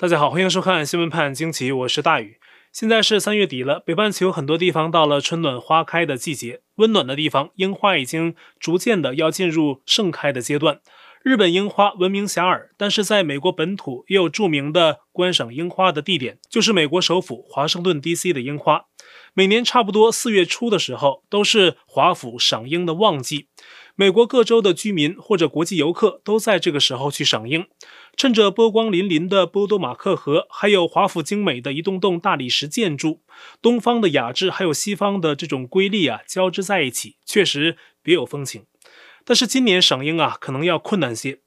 大家好，欢迎收看新闻判惊奇，我是大宇。现在是三月底了，北半球很多地方到了春暖花开的季节，温暖的地方樱花已经逐渐的要进入盛开的阶段。日本樱花闻名遐迩，但是在美国本土也有著名的观赏樱花的地点，就是美国首府华盛顿 DC 的樱花。每年差不多四月初的时候，都是华府赏樱的旺季。美国各州的居民或者国际游客都在这个时候去赏樱，趁着波光粼粼的波多马克河，还有华府精美的一栋栋大理石建筑，东方的雅致还有西方的这种瑰丽啊交织在一起，确实别有风情。但是今年赏樱啊，可能要困难些。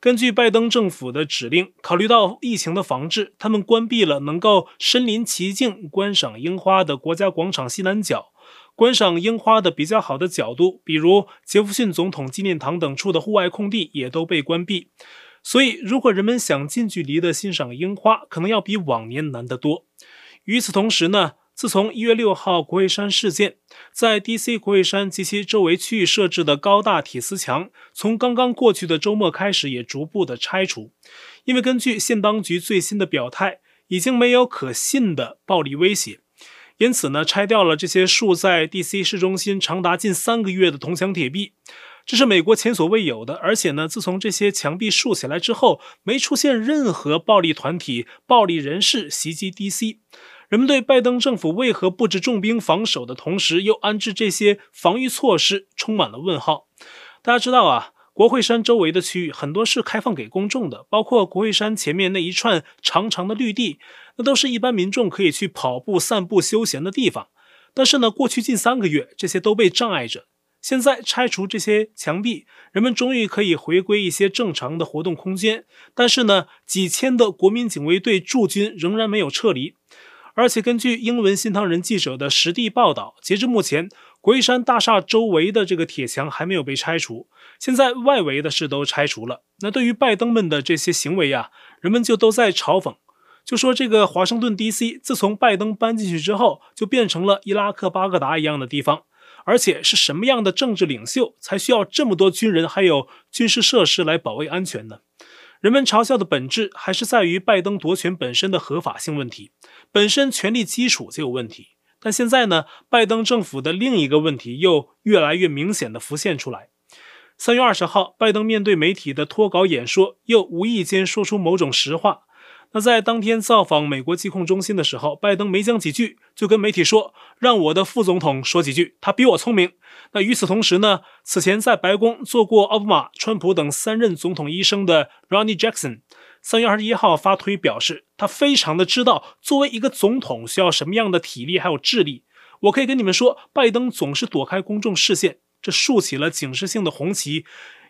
根据拜登政府的指令，考虑到疫情的防治，他们关闭了能够身临其境观赏樱花的国家广场西南角。观赏樱花的比较好的角度，比如杰弗逊总统纪念堂等处的户外空地也都被关闭。所以，如果人们想近距离的欣赏樱花，可能要比往年难得多。与此同时呢，自从一月六号国会山事件，在 DC 国会山及其周围区域设置的高大铁丝墙，从刚刚过去的周末开始也逐步的拆除。因为根据县当局最新的表态，已经没有可信的暴力威胁。因此呢，拆掉了这些竖在 DC 市中心长达近三个月的铜墙铁壁，这是美国前所未有的。而且呢，自从这些墙壁竖起来之后，没出现任何暴力团体、暴力人士袭击 DC。人们对拜登政府为何布置重兵防守的同时，又安置这些防御措施，充满了问号。大家知道啊。国会山周围的区域很多是开放给公众的，包括国会山前面那一串长长的绿地，那都是一般民众可以去跑步、散步、休闲的地方。但是呢，过去近三个月，这些都被障碍着。现在拆除这些墙壁，人们终于可以回归一些正常的活动空间。但是呢，几千的国民警卫队驻军仍然没有撤离。而且根据英文新唐人记者的实地报道，截至目前，国会山大厦周围的这个铁墙还没有被拆除，现在外围的事都拆除了。那对于拜登们的这些行为呀，人们就都在嘲讽，就说这个华盛顿 DC 自从拜登搬进去之后，就变成了伊拉克巴格达一样的地方。而且是什么样的政治领袖才需要这么多军人还有军事设施来保卫安全呢？人们嘲笑的本质还是在于拜登夺权本身的合法性问题，本身权力基础就有问题。但现在呢，拜登政府的另一个问题又越来越明显地浮现出来。三月二十号，拜登面对媒体的脱稿演说，又无意间说出某种实话。那在当天造访美国疾控中心的时候，拜登没讲几句，就跟媒体说：“让我的副总统说几句，他比我聪明。”那与此同时呢，此前在白宫做过奥巴马、川普等三任总统医生的 Ronny Jackson，三月二十一号发推表示，他非常的知道作为一个总统需要什么样的体力还有智力。我可以跟你们说，拜登总是躲开公众视线，这竖起了警示性的红旗，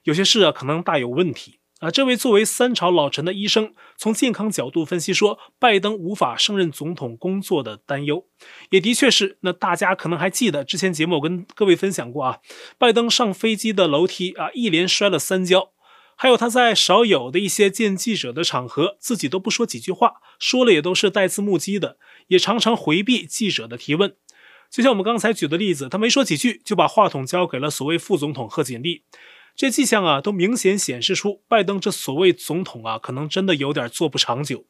有些事啊可能大有问题。啊，这位作为三朝老臣的医生，从健康角度分析说，拜登无法胜任总统工作的担忧，也的确是。那大家可能还记得之前节目我跟各位分享过啊，拜登上飞机的楼梯啊，一连摔了三跤，还有他在少有的一些见记者的场合，自己都不说几句话，说了也都是带字幕机的，也常常回避记者的提问。就像我们刚才举的例子，他没说几句就把话筒交给了所谓副总统贺锦丽。这迹象啊，都明显显示出拜登这所谓总统啊，可能真的有点做不长久。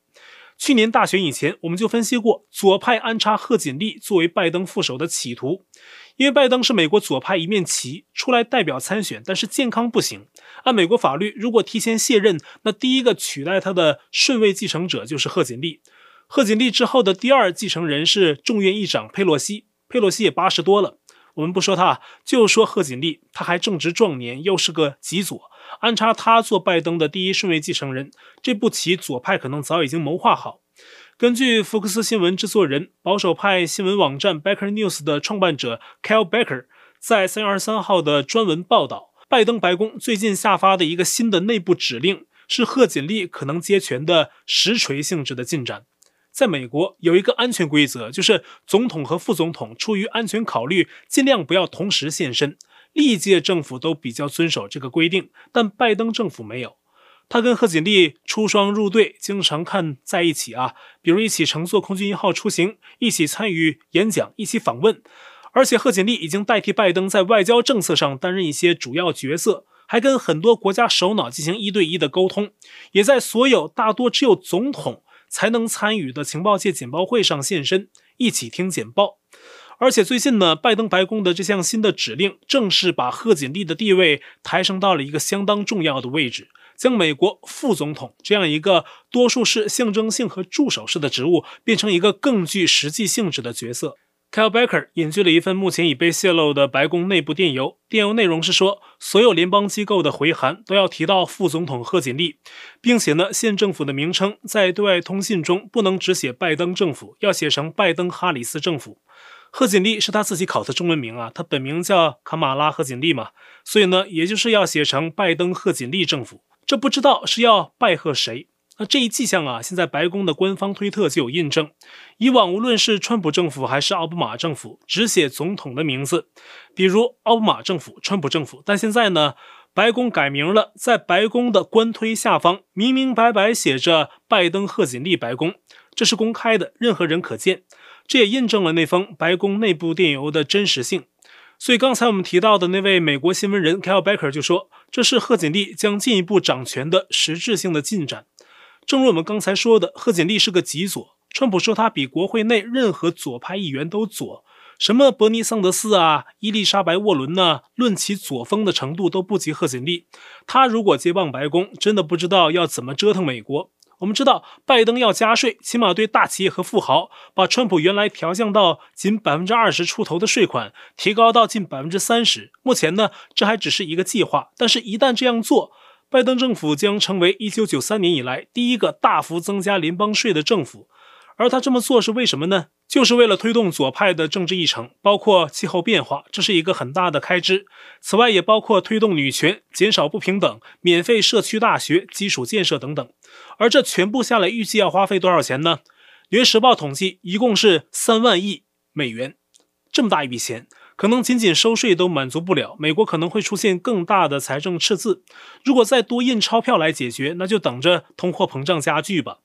去年大选以前，我们就分析过左派安插贺锦丽作为拜登副手的企图，因为拜登是美国左派一面旗，出来代表参选，但是健康不行。按美国法律，如果提前卸任，那第一个取代他的顺位继承者就是贺锦丽。贺锦丽之后的第二继承人是众院议长佩洛西，佩洛西也八十多了。我们不说他，就说贺锦丽，他还正值壮年，又是个极左，安插他做拜登的第一顺位继承人，这步棋左派可能早已经谋划好。根据福克斯新闻制作人、保守派新闻网站 Backer News 的创办者 Kyle Baker 在三月二十三号的专文报道，拜登白宫最近下发的一个新的内部指令，是贺锦丽可能接权的实锤性质的进展。在美国有一个安全规则，就是总统和副总统出于安全考虑，尽量不要同时现身。历届政府都比较遵守这个规定，但拜登政府没有。他跟贺锦丽出双入对，经常看在一起啊，比如一起乘坐空军一号出行，一起参与演讲，一起访问。而且贺锦丽已经代替拜登在外交政策上担任一些主要角色，还跟很多国家首脑进行一对一的沟通，也在所有大多只有总统。才能参与的情报界简报会上现身，一起听简报。而且最近呢，拜登白宫的这项新的指令，正式把贺锦丽的地位抬升到了一个相当重要的位置，将美国副总统这样一个多数是象征性和助手式的职务，变成一个更具实际性质的角色。Kyle Baker 引据了一份目前已被泄露的白宫内部电邮，电邮内容是说，所有联邦机构的回函都要提到副总统贺锦丽，并且呢，县政府的名称在对外通信中不能只写拜登政府，要写成拜登哈里斯政府。贺锦丽是他自己考的中文名啊，他本名叫卡马拉贺锦丽嘛，所以呢，也就是要写成拜登贺锦丽政府。这不知道是要拜贺谁？那这一迹象啊，现在白宫的官方推特就有印证。以往无论是川普政府还是奥巴马政府，只写总统的名字，比如奥巴马政府、川普政府。但现在呢，白宫改名了，在白宫的官推下方明明白白写着“拜登贺锦丽白宫”，这是公开的，任何人可见。这也印证了那封白宫内部电邮的真实性。所以刚才我们提到的那位美国新闻人 Kyle Baker 就说，这是贺锦丽将进一步掌权的实质性的进展。正如我们刚才说的，贺锦丽是个极左。川普说他比国会内任何左派议员都左，什么伯尼桑德斯啊、伊丽莎白沃伦呢，论其左风的程度都不及贺锦丽。他如果接棒白宫，真的不知道要怎么折腾美国。我们知道，拜登要加税，起码对大企业和富豪，把川普原来调降到仅百分之二十出头的税款，提高到近百分之三十。目前呢，这还只是一个计划，但是一旦这样做，拜登政府将成为1993年以来第一个大幅增加联邦税的政府，而他这么做是为什么呢？就是为了推动左派的政治议程，包括气候变化，这是一个很大的开支。此外，也包括推动女权、减少不平等、免费社区大学、基础建设等等。而这全部下来，预计要花费多少钱呢？《纽约时报》统计，一共是三万亿美元，这么大一笔钱。可能仅仅收税都满足不了，美国可能会出现更大的财政赤字。如果再多印钞票来解决，那就等着通货膨胀加剧吧。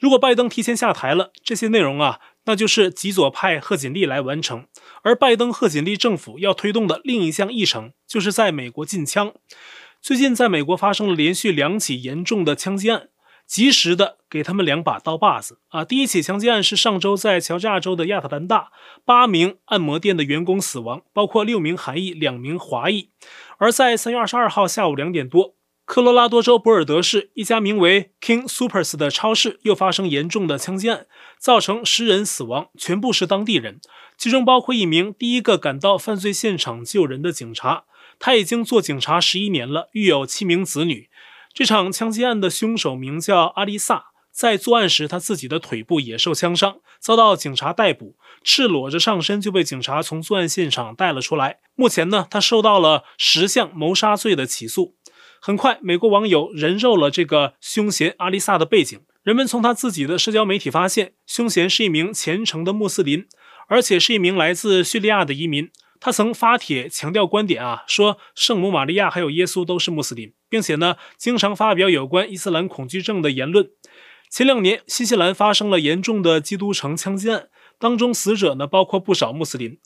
如果拜登提前下台了，这些内容啊，那就是极左派贺锦丽来完成。而拜登贺锦丽政府要推动的另一项议程，就是在美国禁枪。最近在美国发生了连续两起严重的枪击案。及时的给他们两把刀把子啊！第一起枪击案是上周在乔治亚州的亚特兰大，八名按摩店的员工死亡，包括六名韩裔、两名华裔。而在三月二十二号下午两点多，科罗拉多州博尔德市一家名为 King Supers 的超市又发生严重的枪击案，造成十人死亡，全部是当地人，其中包括一名第一个赶到犯罪现场救人的警察。他已经做警察十一年了，育有七名子女。这场枪击案的凶手名叫阿丽萨，在作案时他自己的腿部也受枪伤，遭到警察逮捕，赤裸着上身就被警察从作案现场带了出来。目前呢，他受到了十项谋杀罪的起诉。很快，美国网友人肉了这个凶嫌阿丽萨的背景，人们从他自己的社交媒体发现，凶嫌是一名虔诚的穆斯林，而且是一名来自叙利亚的移民。他曾发帖强调观点啊，说圣母玛利亚还有耶稣都是穆斯林，并且呢，经常发表有关伊斯兰恐惧症的言论。前两年，新西兰发生了严重的基督城枪击案，当中死者呢包括不少穆斯林。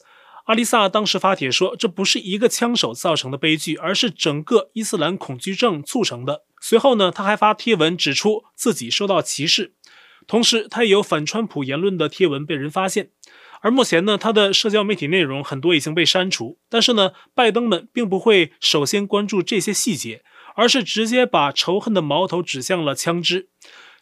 阿丽萨当时发帖说，这不是一个枪手造成的悲剧，而是整个伊斯兰恐惧症促成的。随后呢，他还发贴文指出自己受到歧视，同时他也有反川普言论的贴文被人发现。而目前呢，他的社交媒体内容很多已经被删除，但是呢，拜登们并不会首先关注这些细节，而是直接把仇恨的矛头指向了枪支。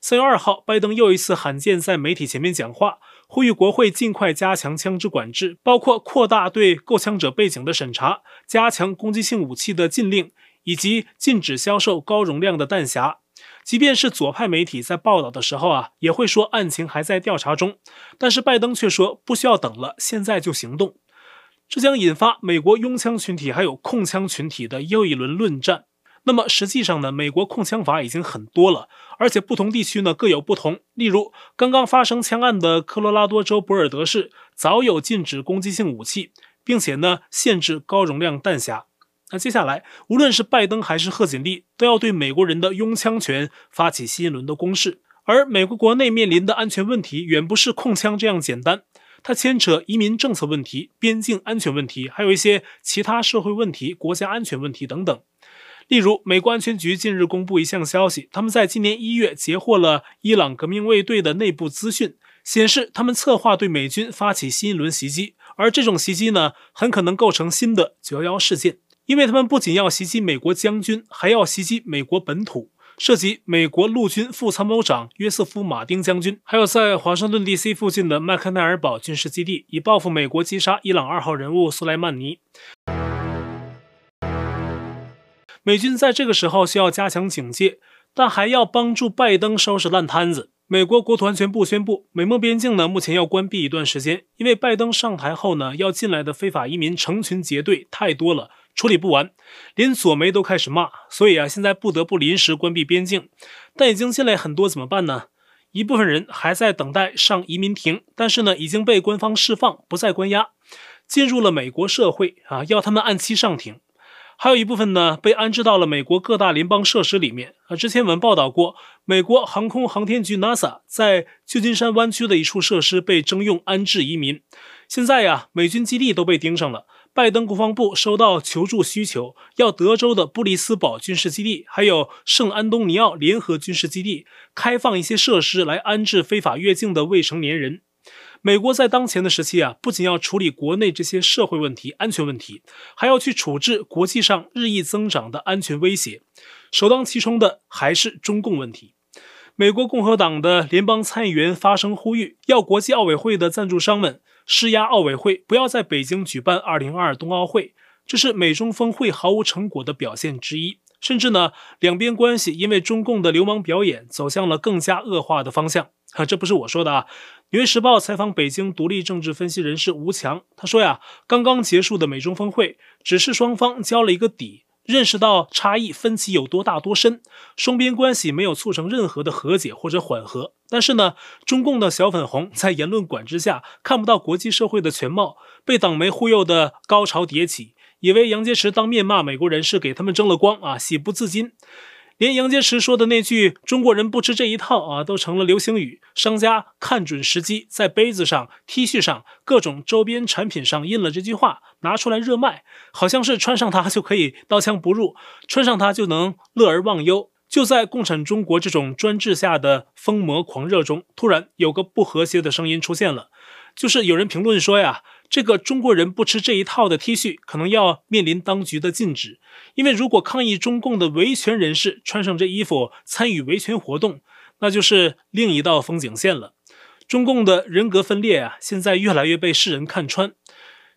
三月二号，拜登又一次罕见在媒体前面讲话，呼吁国会尽快加强枪支管制，包括扩大对购枪者背景的审查，加强攻击性武器的禁令，以及禁止销售高容量的弹匣。即便是左派媒体在报道的时候啊，也会说案情还在调查中。但是拜登却说不需要等了，现在就行动。这将引发美国拥枪群体还有控枪群体的又一轮论战。那么实际上呢，美国控枪法已经很多了，而且不同地区呢各有不同。例如，刚刚发生枪案的科罗拉多州博尔德市早有禁止攻击性武器，并且呢限制高容量弹匣。那接下来，无论是拜登还是贺锦丽，都要对美国人的拥枪权发起新一轮的攻势。而美国国内面临的安全问题，远不是控枪这样简单，它牵扯移民政策问题、边境安全问题，还有一些其他社会问题、国家安全问题等等。例如，美国安全局近日公布一项消息，他们在今年一月截获了伊朗革命卫队的内部资讯，显示他们策划对美军发起新一轮袭击，而这种袭击呢，很可能构成新的九幺幺事件，因为他们不仅要袭击美国将军，还要袭击美国本土。涉及美国陆军副参谋长约瑟夫·马丁将军，还有在华盛顿 DC 附近的麦克奈尔堡军事基地，以报复美国击杀伊朗二号人物苏莱曼尼。美军在这个时候需要加强警戒，但还要帮助拜登收拾烂摊子。美国国土安全部宣布，美墨边境呢目前要关闭一段时间，因为拜登上台后呢要进来的非法移民成群结队太多了。处理不完，连左媒都开始骂，所以啊，现在不得不临时关闭边境。但已经进来很多怎么办呢？一部分人还在等待上移民庭，但是呢，已经被官方释放，不再关押，进入了美国社会啊，要他们按期上庭。还有一部分呢，被安置到了美国各大联邦设施里面啊。之前我们报道过，美国航空航天局 NASA 在旧金山湾区的一处设施被征用安置移民。现在呀，美军基地都被盯上了。拜登国防部收到求助需求，要德州的布里斯堡军事基地，还有圣安东尼奥联合军事基地开放一些设施来安置非法越境的未成年人。美国在当前的时期啊，不仅要处理国内这些社会问题、安全问题，还要去处置国际上日益增长的安全威胁。首当其冲的还是中共问题。美国共和党的联邦参议员发声呼吁，要国际奥委会的赞助商们。施压奥委会不要在北京举办2022冬奥会，这是美中峰会毫无成果的表现之一。甚至呢，两边关系因为中共的流氓表演走向了更加恶化的方向。哈，这不是我说的啊，《纽约时报》采访北京独立政治分析人士吴强，他说呀，刚刚结束的美中峰会只是双方交了一个底。认识到差异分歧有多大多深，双边关系没有促成任何的和解或者缓和。但是呢，中共的小粉红在言论管制下看不到国际社会的全貌，被党媒忽悠的高潮迭起，以为杨洁篪当面骂美国人是给他们争了光啊，喜不自禁。连杨洁篪说的那句“中国人不吃这一套”啊，都成了流行语。商家看准时机，在杯子上、T 恤上、各种周边产品上印了这句话，拿出来热卖，好像是穿上它就可以刀枪不入，穿上它就能乐而忘忧。就在共产中国这种专制下的疯魔狂热中，突然有个不和谐的声音出现了，就是有人评论说呀。这个中国人不吃这一套的 T 恤，可能要面临当局的禁止，因为如果抗议中共的维权人士穿上这衣服参与维权活动，那就是另一道风景线了。中共的人格分裂啊，现在越来越被世人看穿。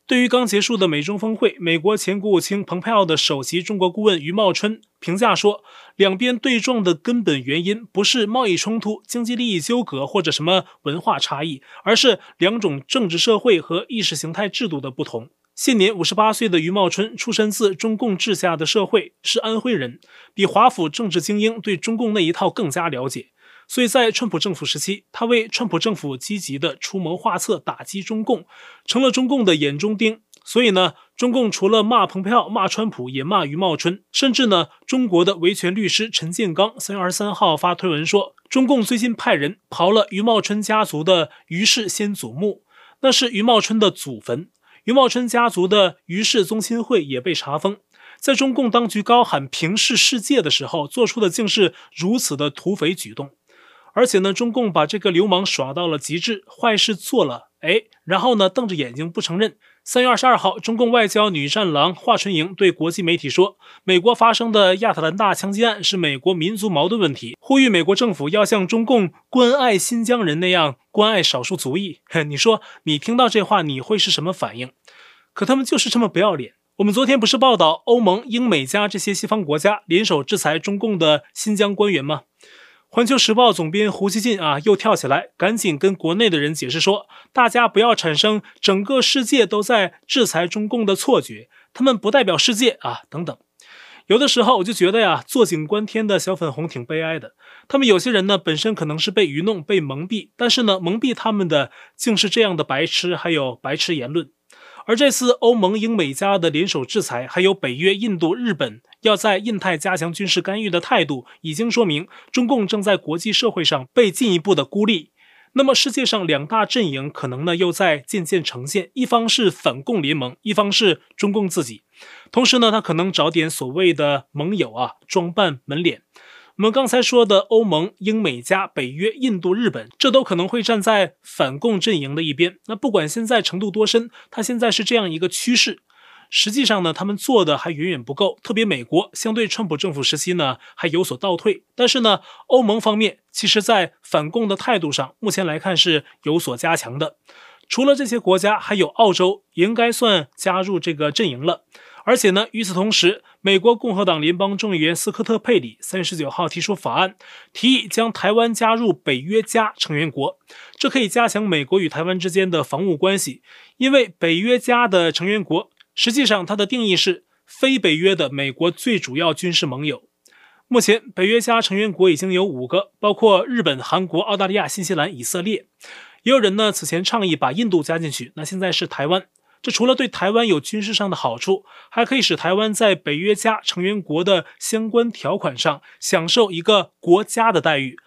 对于刚结束的美中峰会，美国前国务卿蓬佩奥的首席中国顾问余茂春评价说，两边对撞的根本原因不是贸易冲突、经济利益纠葛或者什么文化差异，而是两种政治社会和意识形态制度的不同。现年五十八岁的余茂春出身自中共治下的社会，是安徽人，比华府政治精英对中共那一套更加了解。所以在川普政府时期，他为川普政府积极的出谋划策打击中共，成了中共的眼中钉。所以呢，中共除了骂蓬佩奥、骂川普，也骂余茂春，甚至呢，中国的维权律师陈建刚三月二十三号发推文说，中共最近派人刨了余茂春家族的余氏先祖墓，那是余茂春的祖坟。余茂春家族的余氏宗亲会也被查封。在中共当局高喊平视世界的时候，做出的竟是如此的土匪举动。而且呢，中共把这个流氓耍到了极致，坏事做了，哎，然后呢，瞪着眼睛不承认。三月二十二号，中共外交女战狼华春莹对国际媒体说，美国发生的亚特兰大枪击案是美国民族矛盾问题，呼吁美国政府要像中共关爱新疆人那样关爱少数族裔。嘿，你说你听到这话，你会是什么反应？可他们就是这么不要脸。我们昨天不是报道欧盟、英美加这些西方国家联手制裁中共的新疆官员吗？环球时报总编胡锡进啊，又跳起来，赶紧跟国内的人解释说，大家不要产生整个世界都在制裁中共的错觉，他们不代表世界啊，等等。有的时候我就觉得呀，坐井观天的小粉红挺悲哀的。他们有些人呢，本身可能是被愚弄、被蒙蔽，但是呢，蒙蔽他们的竟是这样的白痴，还有白痴言论。而这次欧盟、英美加的联手制裁，还有北约、印度、日本要在印太加强军事干预的态度，已经说明中共正在国际社会上被进一步的孤立。那么世界上两大阵营可能呢又在渐渐呈现，一方是反共联盟，一方是中共自己。同时呢，他可能找点所谓的盟友啊，装扮门脸。我们刚才说的欧盟、英美加、北约、印度、日本，这都可能会站在反共阵营的一边。那不管现在程度多深，它现在是这样一个趋势。实际上呢，他们做的还远远不够。特别美国相对川普政府时期呢，还有所倒退。但是呢，欧盟方面其实在反共的态度上，目前来看是有所加强的。除了这些国家，还有澳洲应该算加入这个阵营了。而且呢，与此同时，美国共和党联邦众议员斯科特·佩里三月十九号提出法案，提议将台湾加入北约加成员国，这可以加强美国与台湾之间的防务关系。因为北约加的成员国，实际上它的定义是非北约的美国最主要军事盟友。目前，北约加成员国已经有五个，包括日本、韩国、澳大利亚、新西兰、以色列。也有人呢此前倡议把印度加进去，那现在是台湾。这除了对台湾有军事上的好处，还可以使台湾在北约加成员国的相关条款上享受一个国家的待遇，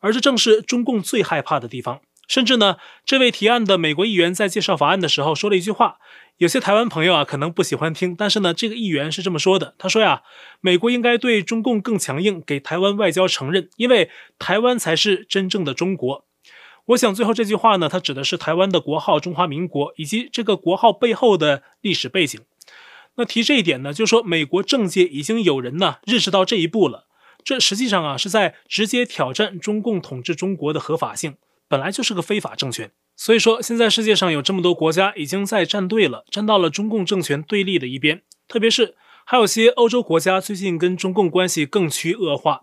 而这正是中共最害怕的地方。甚至呢，这位提案的美国议员在介绍法案的时候说了一句话，有些台湾朋友啊可能不喜欢听，但是呢，这个议员是这么说的，他说呀，美国应该对中共更强硬，给台湾外交承认，因为台湾才是真正的中国。我想最后这句话呢，它指的是台湾的国号中华民国以及这个国号背后的历史背景。那提这一点呢，就是说美国政界已经有人呢认识到这一步了。这实际上啊是在直接挑战中共统治中国的合法性，本来就是个非法政权。所以说现在世界上有这么多国家已经在站队了，站到了中共政权对立的一边。特别是还有些欧洲国家最近跟中共关系更趋恶化，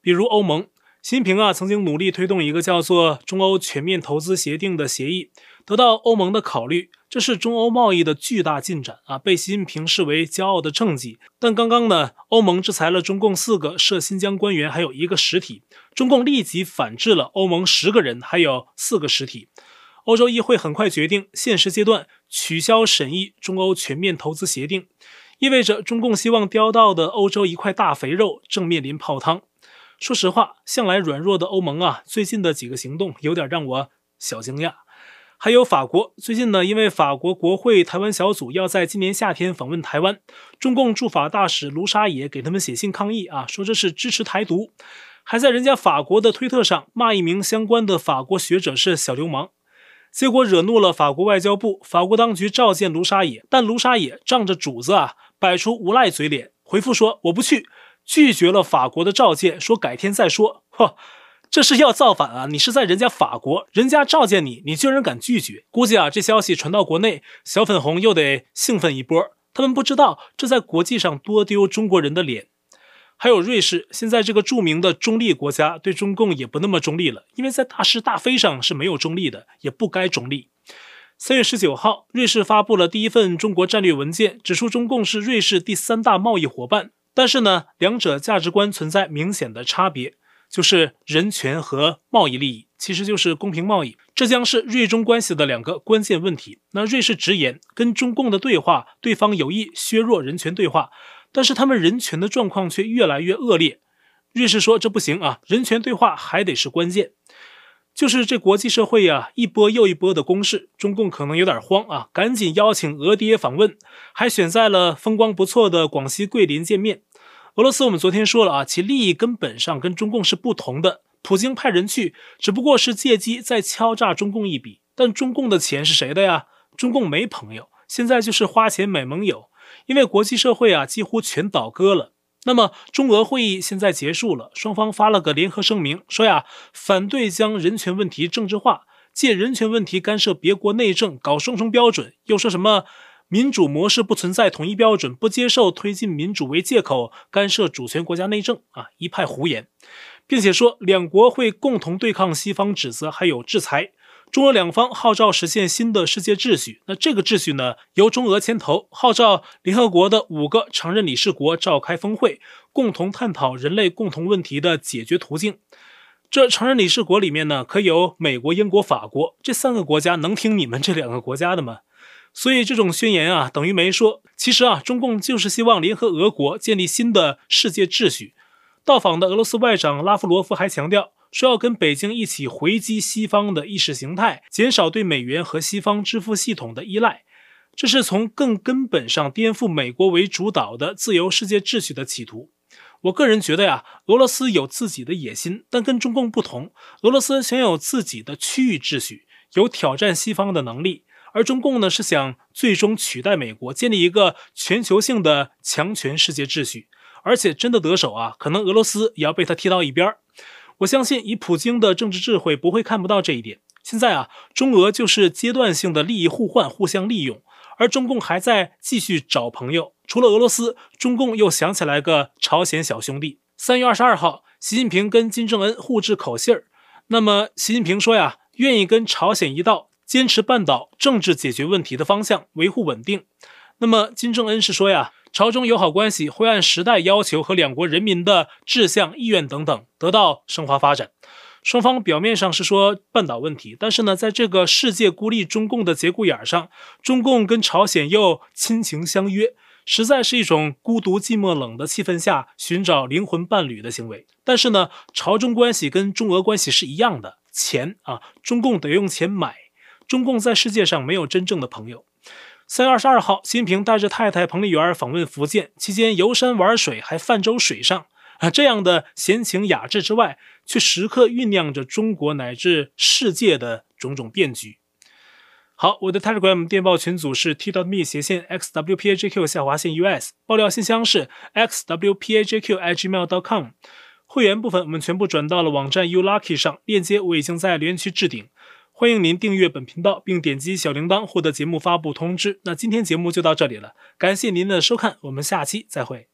比如欧盟。习近平啊，曾经努力推动一个叫做中欧全面投资协定的协议，得到欧盟的考虑，这是中欧贸易的巨大进展啊，被习近平视为骄傲的政绩。但刚刚呢，欧盟制裁了中共四个涉新疆官员，还有一个实体，中共立即反制了欧盟十个人，还有四个实体。欧洲议会很快决定，现实阶段取消审议中欧全面投资协定，意味着中共希望叼到的欧洲一块大肥肉正面临泡汤。说实话，向来软弱的欧盟啊，最近的几个行动有点让我小惊讶。还有法国，最近呢，因为法国国会台湾小组要在今年夏天访问台湾，中共驻法大使卢沙野给他们写信抗议啊，说这是支持台独，还在人家法国的推特上骂一名相关的法国学者是小流氓，结果惹怒了法国外交部，法国当局召见卢沙野，但卢沙野仗着主子啊，摆出无赖嘴脸，回复说我不去。拒绝了法国的召见，说改天再说。呵，这是要造反啊！你是在人家法国，人家召见你，你居然敢拒绝？估计啊，这消息传到国内，小粉红又得兴奋一波。他们不知道这在国际上多丢中国人的脸。还有瑞士，现在这个著名的中立国家，对中共也不那么中立了，因为在大是大非上是没有中立的，也不该中立。三月十九号，瑞士发布了第一份中国战略文件，指出中共是瑞士第三大贸易伙伴。但是呢，两者价值观存在明显的差别，就是人权和贸易利益，其实就是公平贸易，这将是瑞中关系的两个关键问题。那瑞士直言，跟中共的对话，对方有意削弱人权对话，但是他们人权的状况却越来越恶劣。瑞士说这不行啊，人权对话还得是关键。就是这国际社会呀、一波又一波的攻势，中共可能有点慌啊，赶紧邀请俄爹访问，还选在了风光不错的广西桂林见面。俄罗斯我们昨天说了啊，其利益根本上跟中共是不同的。普京派人去，只不过是借机再敲诈中共一笔。但中共的钱是谁的呀？中共没朋友，现在就是花钱买盟友，因为国际社会啊几乎全倒戈了。那么中俄会议现在结束了，双方发了个联合声明，说呀，反对将人权问题政治化，借人权问题干涉别国内政，搞双重标准，又说什么民主模式不存在统一标准，不接受推进民主为借口干涉主权国家内政啊，一派胡言，并且说两国会共同对抗西方指责还有制裁。中俄两方号召实现新的世界秩序，那这个秩序呢，由中俄牵头，号召联合国的五个常任理事国召开峰会，共同探讨人类共同问题的解决途径。这常任理事国里面呢，可有美国、英国、法国这三个国家，能听你们这两个国家的吗？所以这种宣言啊，等于没说。其实啊，中共就是希望联合俄国建立新的世界秩序。到访的俄罗斯外长拉夫罗夫还强调。说要跟北京一起回击西方的意识形态，减少对美元和西方支付系统的依赖。这是从更根本上颠覆美国为主导的自由世界秩序的企图。我个人觉得呀，俄罗斯有自己的野心，但跟中共不同，俄罗斯想有自己的区域秩序，有挑战西方的能力，而中共呢是想最终取代美国，建立一个全球性的强权世界秩序。而且真的得手啊，可能俄罗斯也要被他踢到一边儿。我相信以普京的政治智慧，不会看不到这一点。现在啊，中俄就是阶段性的利益互换，互相利用。而中共还在继续找朋友，除了俄罗斯，中共又想起来个朝鲜小兄弟。三月二十二号，习近平跟金正恩互致口信儿。那么，习近平说呀，愿意跟朝鲜一道，坚持半岛政治解决问题的方向，维护稳定。那么，金正恩是说呀，朝中友好关系会按时代要求和两国人民的志向、意愿等等得到升华发展。双方表面上是说半岛问题，但是呢，在这个世界孤立中共的节骨眼上，中共跟朝鲜又亲情相约，实在是一种孤独寂寞冷的气氛下寻找灵魂伴侣的行为。但是呢，朝中关系跟中俄关系是一样的，钱啊，中共得用钱买。中共在世界上没有真正的朋友。三月二十二号，习近平带着太太彭丽媛访问福建，期间游山玩水，还泛舟水上。啊，这样的闲情雅致之外，却时刻酝酿着中国乃至世界的种种变局。好，我的 Telegram 电报群组是 t.me 斜线 xwpajq 下划线 us，爆料信箱是 X W P A J Q IG mail dot com。会员部分我们全部转到了网站 u lucky 上，链接我已经在留言区置顶。欢迎您订阅本频道，并点击小铃铛获得节目发布通知。那今天节目就到这里了，感谢您的收看，我们下期再会。